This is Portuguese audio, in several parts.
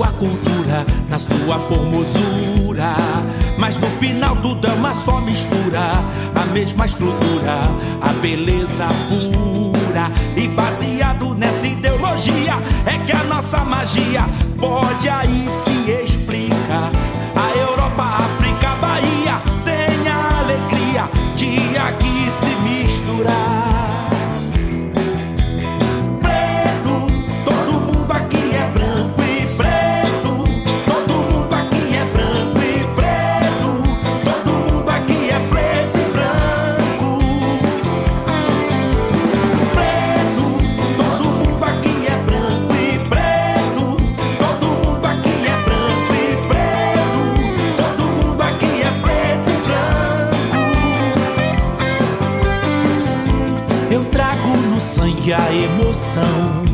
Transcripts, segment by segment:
Sua cultura, na sua formosura. Mas no final tudo é uma só mistura, a mesma estrutura, a beleza pura. E baseado nessa ideologia, é que a nossa magia pode aí se explicar. A Europa, a a emoção.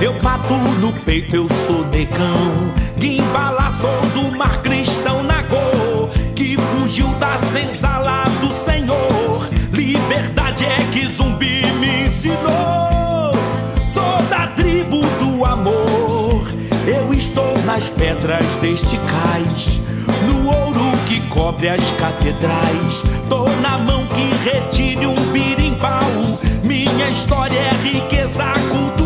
Eu bato no peito, eu sou negão. Que embala, sou do mar cristão Nagô. Que fugiu da senzala do Senhor. Liberdade é que zumbi me ensinou. Sou da tribo do amor. Eu estou nas pedras deste cais. No ouro que cobre as catedrais. Tô na mão que retire um birimbau. Minha história é riqueza cultural.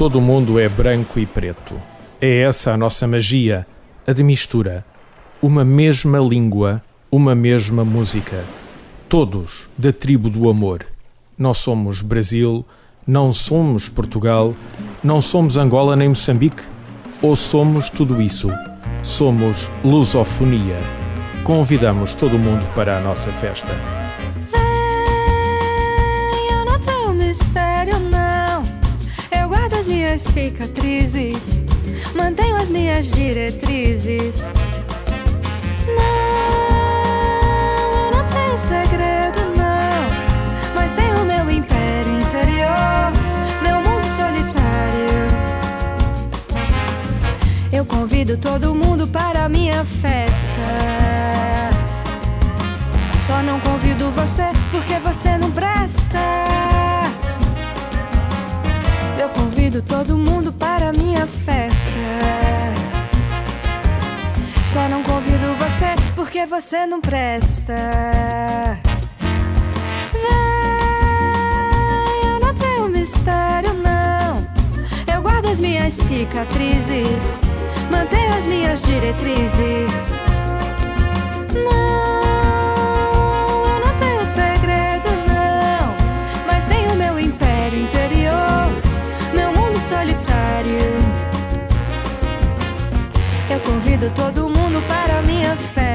Todo mundo é branco e preto. É essa a nossa magia, a de mistura. Uma mesma língua, uma mesma música. Todos da tribo do amor. Não somos Brasil, não somos Portugal, não somos Angola nem Moçambique. Ou somos tudo isso? Somos lusofonia. Convidamos todo mundo para a nossa festa. Minhas cicatrizes, mantenho as minhas diretrizes. Não, eu não tenho segredo, não. Mas tenho meu império interior, meu mundo solitário. Eu convido todo mundo para a minha festa. Só não convido você porque você você não presta. Vem, eu não tenho mistério, não. Eu guardo as minhas cicatrizes, mantenho as minhas diretrizes. Não, eu não tenho segredo, não. Mas tenho meu império interior, meu mundo solitário. Eu convido todo mundo para minha festa.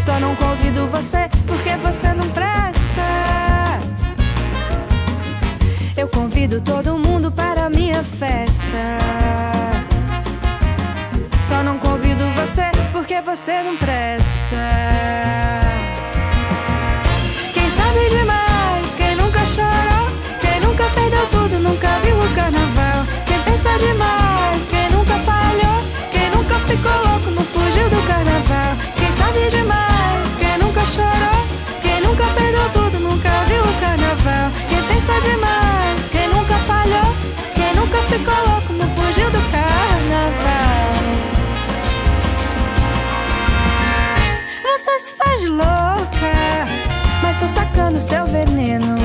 Só não convido você porque você não presta. Eu convido todo mundo para minha festa. Só não convido você porque você não presta. Se faz louca, mas tô sacando seu veneno.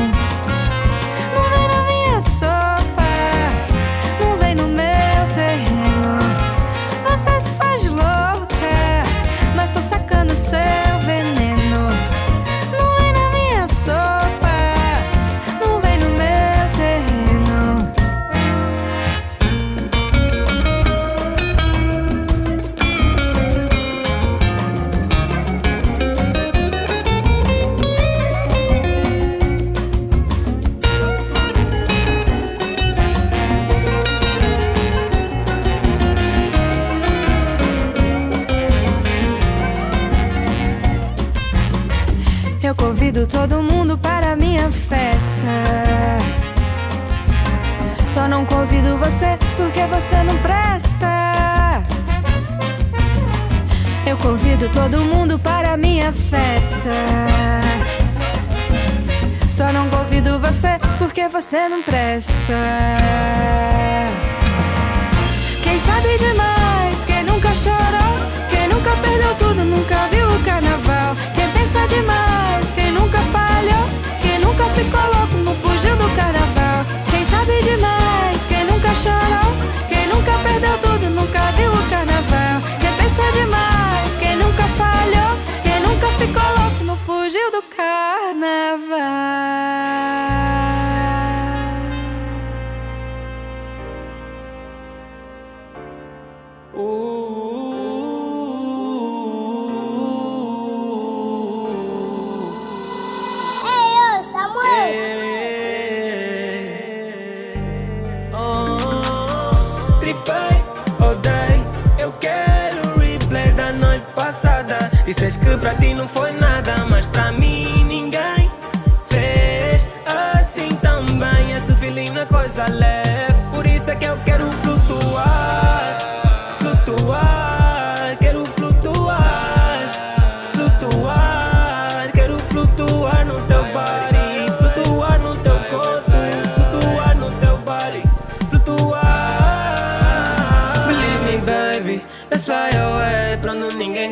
Todo mundo para minha festa. Só não convido você porque você não presta. Eu convido todo mundo para minha festa. Só não convido você porque você não presta. Quem sabe demais, quem nunca chorou, quem nunca perdeu tudo, nunca viu o carnaval. Pensa demais, quem nunca falhou, quem nunca ficou louco, não fugiu do carnaval. Quem sabe demais, quem nunca chorou, quem nunca perdeu tudo, nunca viu o carnaval.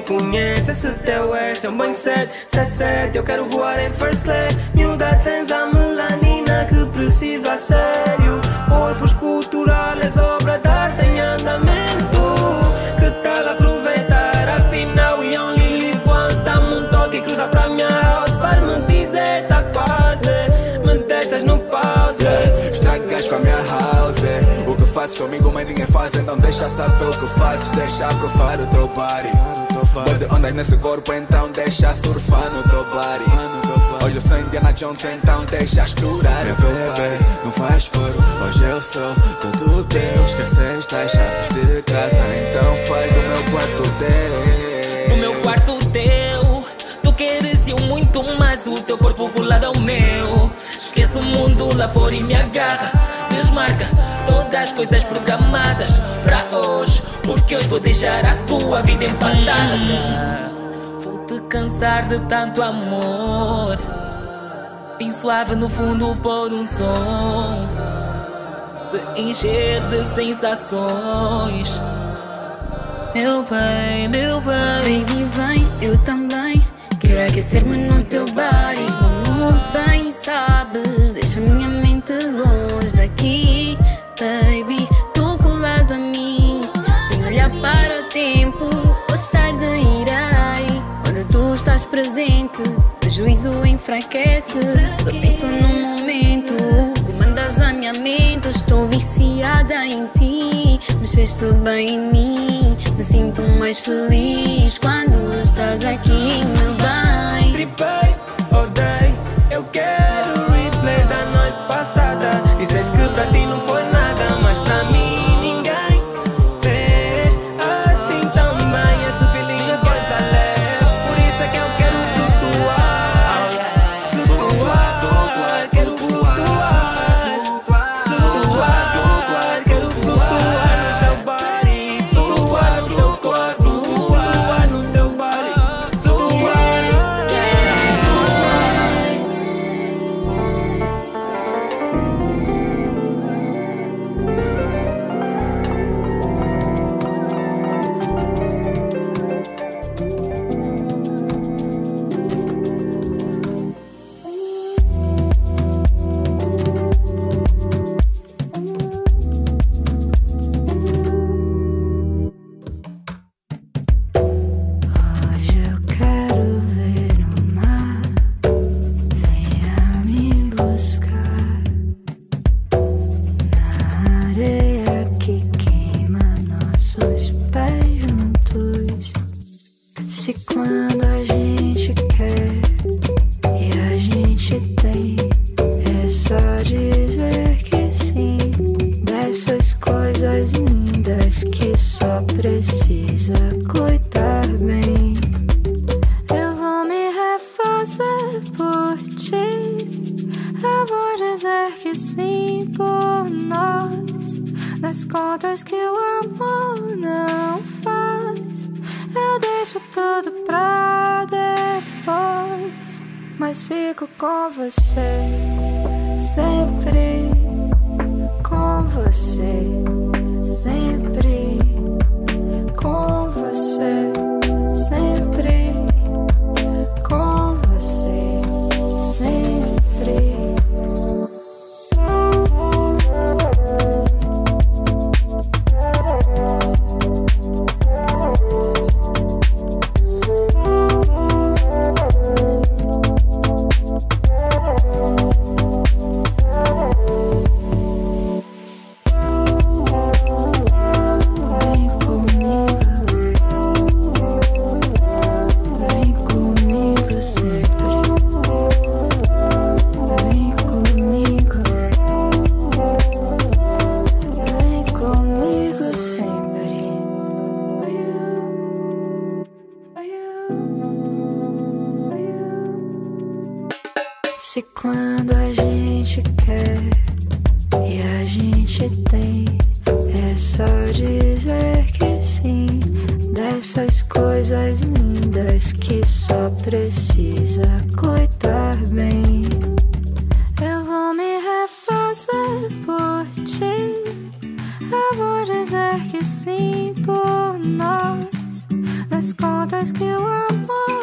Conhece. Esse teu é um bem 777. Eu quero voar em first class. Miúda, tens a melanina que preciso a sério. Corpos culturais, obra de arte em andamento. Que tal aproveitar? Afinal, we only live once. Dá-me um toque e cruza pra minha house. Vai-me dizer, tá quase. Me deixas no pause. Estragas com a minha house O que fazes comigo, mas ninguém faz Então deixa saber o que fazes Deixa provar o teu body Bode ondas nesse corpo, então deixa surfar no teu body. Hoje eu sou Indiana Jones, então deixa explorar Meu bebê, não faz coro Hoje eu sou todo teu Esqueceste as chaves de casa Então faz do meu quarto teu No meu quarto teu. Tu queres eu muito mais O teu corpo colado ao meu. Esquece o mundo lá fora e me agarra desmarca todas as coisas programadas para hoje. Porque hoje vou deixar a tua vida empatada. Vou te cansar de tanto amor. Bem suave no fundo por um som. De encher de sensações. Meu bem, meu bem. vem vem, eu também. Quero aquecer-me no teu body. Como bem sabes, deixa minha mente longe daqui, baby. Tu colado a mim, sem olhar para o tempo. Hoje tarde irei. Quando tu estás presente, o juízo enfraquece. Só penso num momento. Comandas a minha mente, estou viciada em ti. Mexeste bem em mim, me sinto mais feliz quando estás aqui, meu bem. Tripei, odeio, eu quero. sim por nós, das contas que o amor.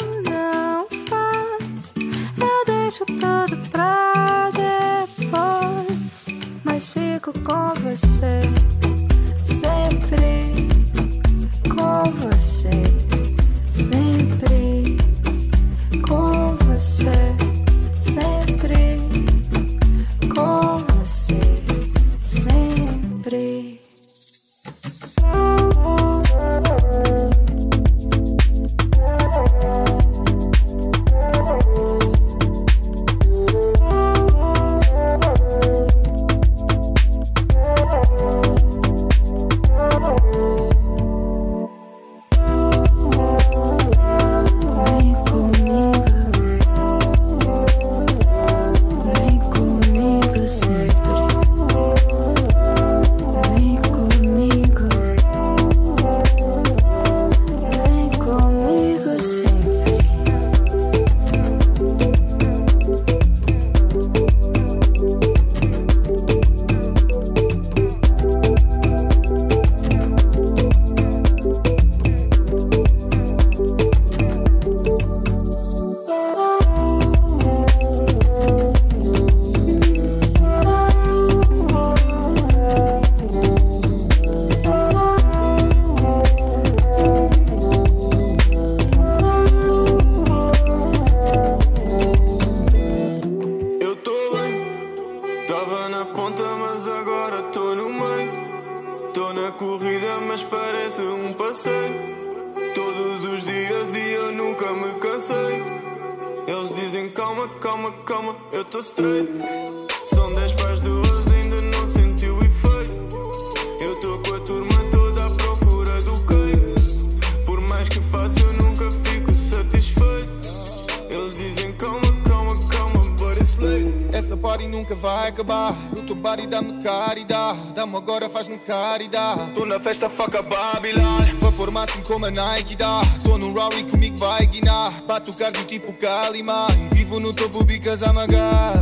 Vai acabar. O teu body dá-me caridade. Dá-me agora, faz-me caridade. Tô na festa, faca Babylon. Vapor máximo como a Nike dá. Tô num Rowley comigo vai guinar. Bato o cardio tipo Kalima. E vivo no topo bicas a magar.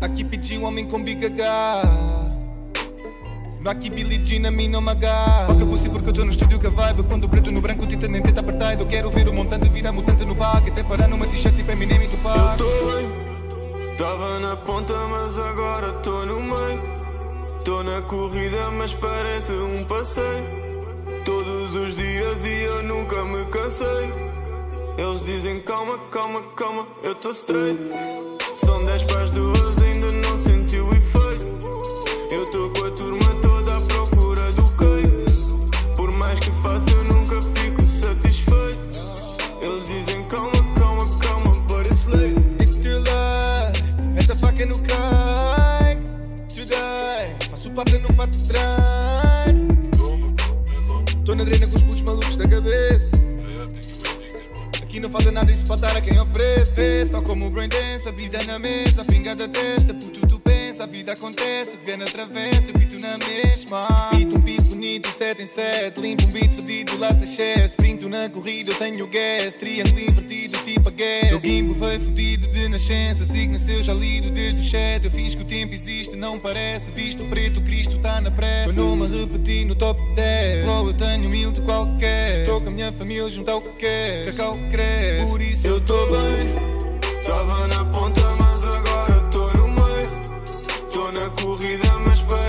Aqui pedi um homem com bigagá. No aqui Billie Jean a mim não me agarra Foca pussy porque eu tô no estúdio que a vibe Quando o preto no branco, tinta nem tenta apertar Eu quero ver o montante virar mutante no parque Até parar numa t-shirt tipo Eminem e Tupac Eu tô tava na ponta mas agora tô no meio. Tô na corrida mas parece um passeio. Todos os dias e eu nunca me cansei. Eles dizem calma, calma, calma, eu tô straight. São 10 para as duas, ainda não senti o efeito. Eu tô com a turma mesa A pinga da testa, pensa A vida acontece, o que vem na travessa Eu pito na mesma. Pito um beat bonito, 7 em 7 Limpo um beat fedido, last chess. Sprinto na corrida, eu tenho gas Triângulo invertido, tipo a gas Teu gimbo foi fodido de nascença Signa seu já lido desde o chat. Eu fiz que o tempo existe, não parece Visto preto, Cristo tá na pressa Eu não me repeti no top 10 Flow eu tenho mil de qualquer. Tô com a minha família junto ao que quer Cacau cresce. Por isso eu tô bem corrida, mas parece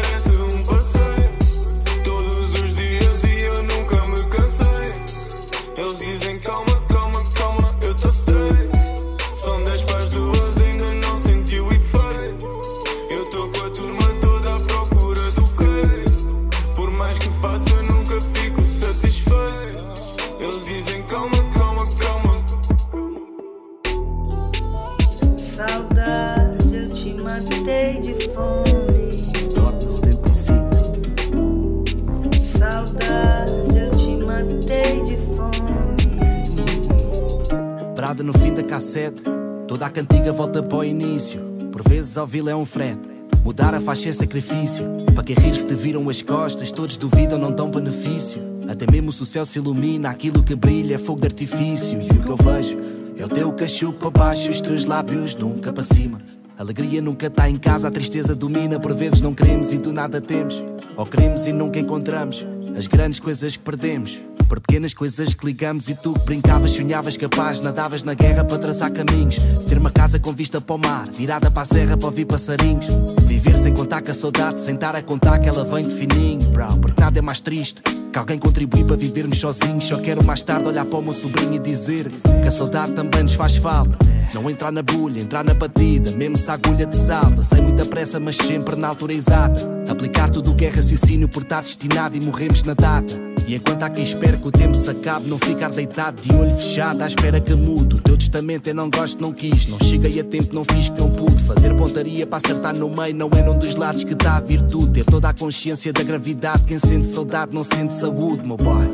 a cantiga volta para o início. Por vezes ao vil é um frete. Mudar a faixa é sacrifício. Para quem rir se te viram as costas, todos duvidam, não dão benefício. Até mesmo se o céu se ilumina, aquilo que brilha é fogo de artifício. E o que eu vejo é o teu cacho para baixo, os teus lábios nunca para cima. Alegria nunca está em casa, a tristeza domina. Por vezes não queremos e do nada temos. Ou queremos e nunca encontramos as grandes coisas que perdemos. Por pequenas coisas que ligamos e tu brincavas, sonhavas capaz, nadavas na guerra para traçar caminhos. Ter uma casa com vista para o mar, virada para a serra para ouvir passarinhos. Viver sem contar com a saudade, sem estar a contar que ela vem de fininho, bro. Porque nada é mais triste que alguém contribui para vivermos sozinhos. Só quero mais tarde olhar para o meu sobrinho e dizer que a saudade também nos faz falta. Não entrar na bulha, entrar na batida, mesmo se a agulha te salta. Sem muita pressa, mas sempre na altura exata. Aplicar tudo o que é raciocínio por estar destinado e morremos na data. E enquanto há quem espera que o tempo se acabe, não ficar deitado de olho fechado à espera que mude. O teu testamento é não gosto, não quis. Não cheguei a tempo, não fiz que não pude. Fazer pontaria para acertar no meio, não é num dos lados que está a virtude. Ter toda a consciência da gravidade. Quem sente saudade não sente saúde, meu boy.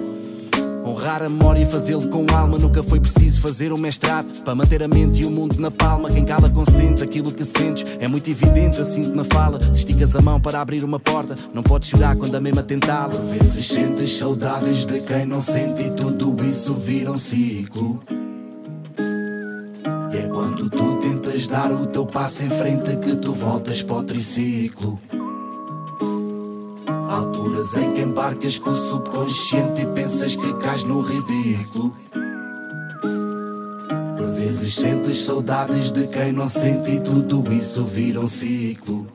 Honrar a memória e fazê-lo com alma. Nunca foi preciso fazer um mestrado para manter a mente e o mundo na palma. Quem cala consente aquilo que sentes. É muito evidente, sinto na fala. Esticas a mão para abrir uma porta, não podes chorar quando a mesma tentá-la. Por vezes sentes saudades de quem não sente e tudo isso vira um ciclo. E é quando tu tentas dar o teu passo em frente que tu voltas para o triciclo. Alturas em que embarcas com o subconsciente e pensas que cais no ridículo. Por vezes sentes saudades de quem não sente e tudo isso vira um ciclo.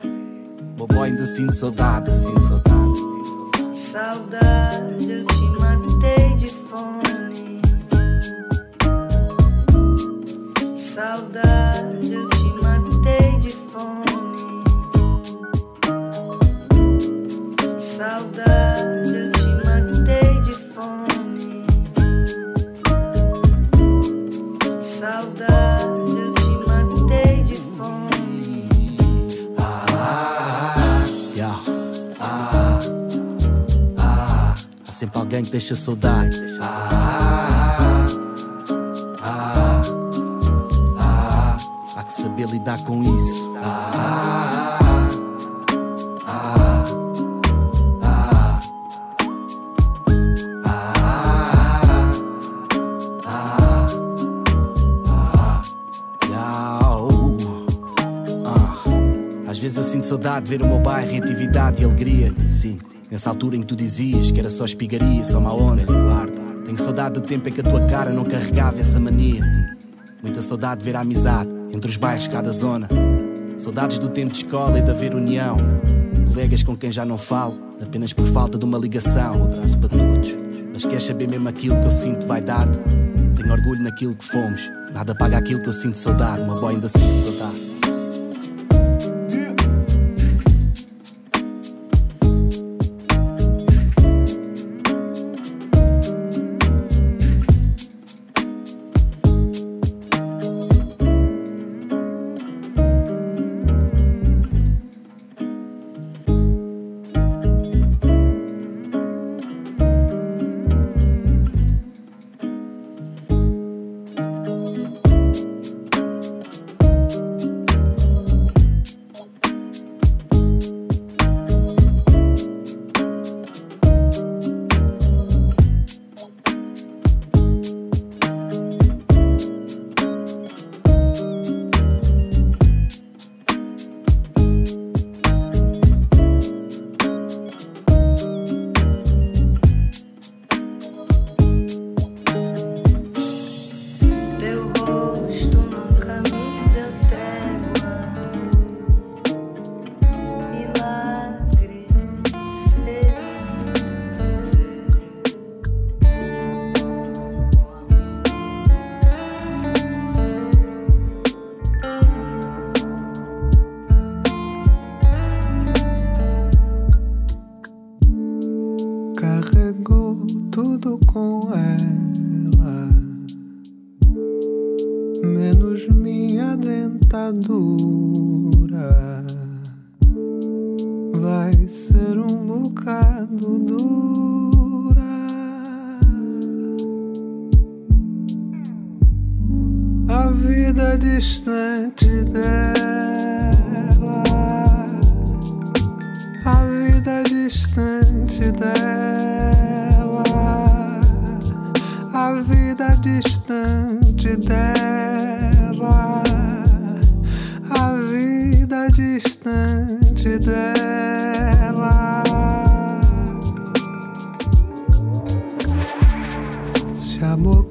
Bobo ainda sinto saudade, sinto saudade. Sempre alguém que deixa saudade. Ah, ah, ah, há que saber lidar com isso. Ah, ah, ah, ah, ah, Às vezes eu sinto saudade de ver o meu bairro em atividade e alegria. Sim, nessa altura em que tu dizias que era só espigaria, só má onda, guarda. Tenho saudade do tempo em que a tua cara não carregava essa mania. Muita saudade de ver a amizade entre os bairros de cada zona. Saudades do tempo de escola e de haver união. Colegas com quem já não falo, apenas por falta de uma ligação. Um abraço para todos. Mas queres saber mesmo aquilo que eu sinto vaidade? Tenho orgulho naquilo que fomos. Nada paga aquilo que eu sinto saudade. Uma boy ainda sinto saudade.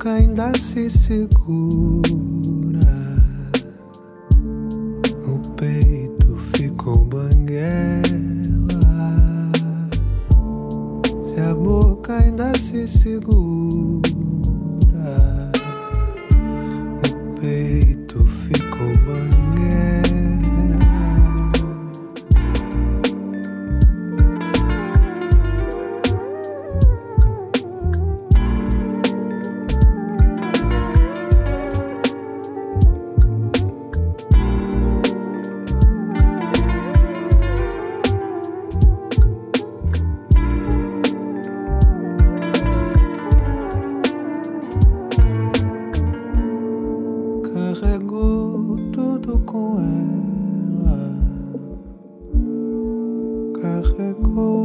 Ainda se segura, Carregou tudo com ela. Carregou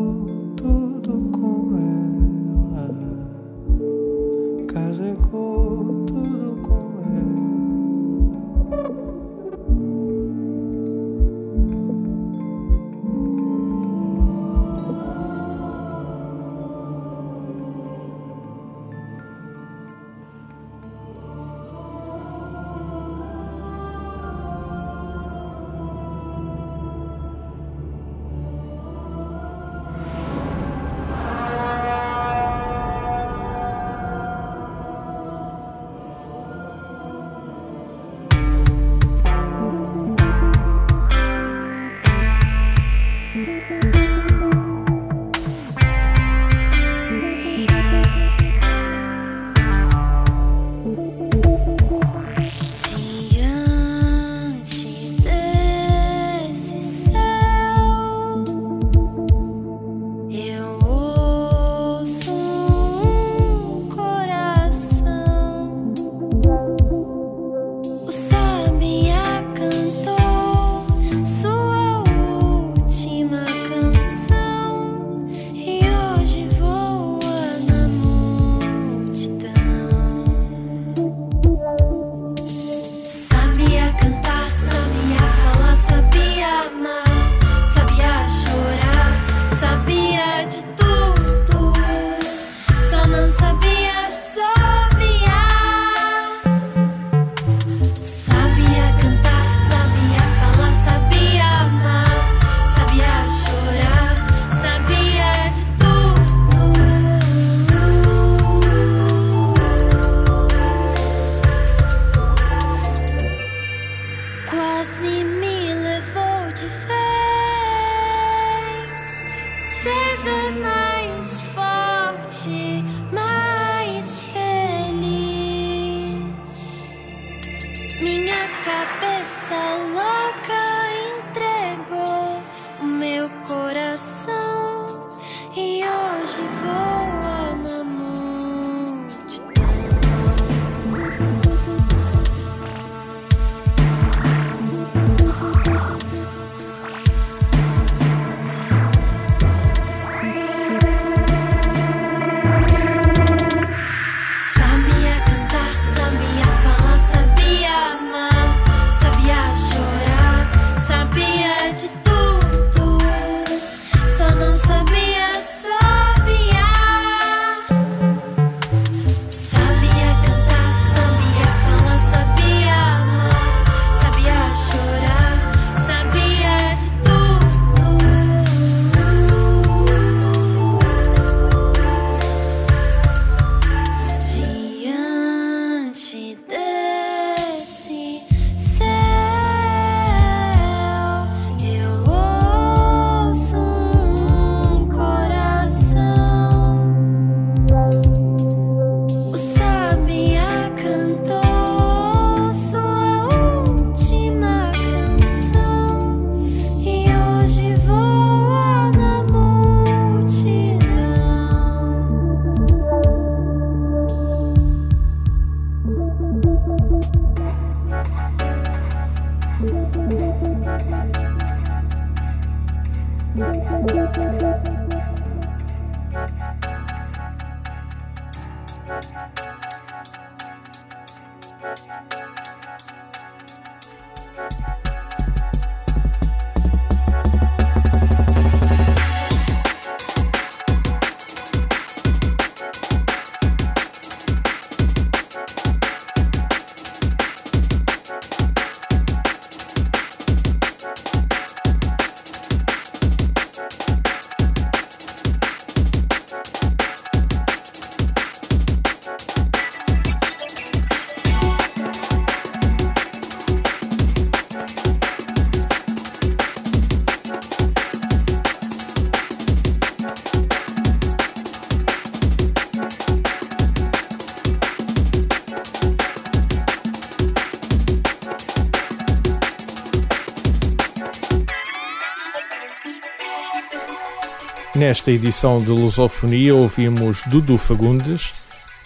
Nesta edição de Lusofonia ouvimos Dudu Fagundes,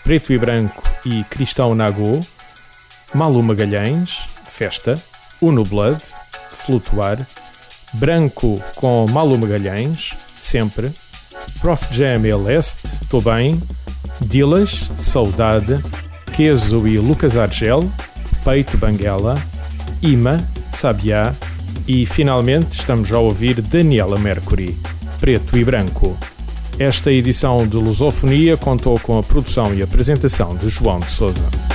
Preto e Branco e Cristão Nagô, Malu Magalhães, Festa, Uno Blood, Flutuar, Branco com Malu Magalhães, Sempre, Prof. Jam El Este, Tô Bem, Dilas, Saudade, Queso e Lucas Argel, Peito Banguela, Ima, Sabiá e finalmente estamos a ouvir Daniela Mercury, Preto e Branco. Esta edição de Lusofonia contou com a produção e apresentação de João de Souza.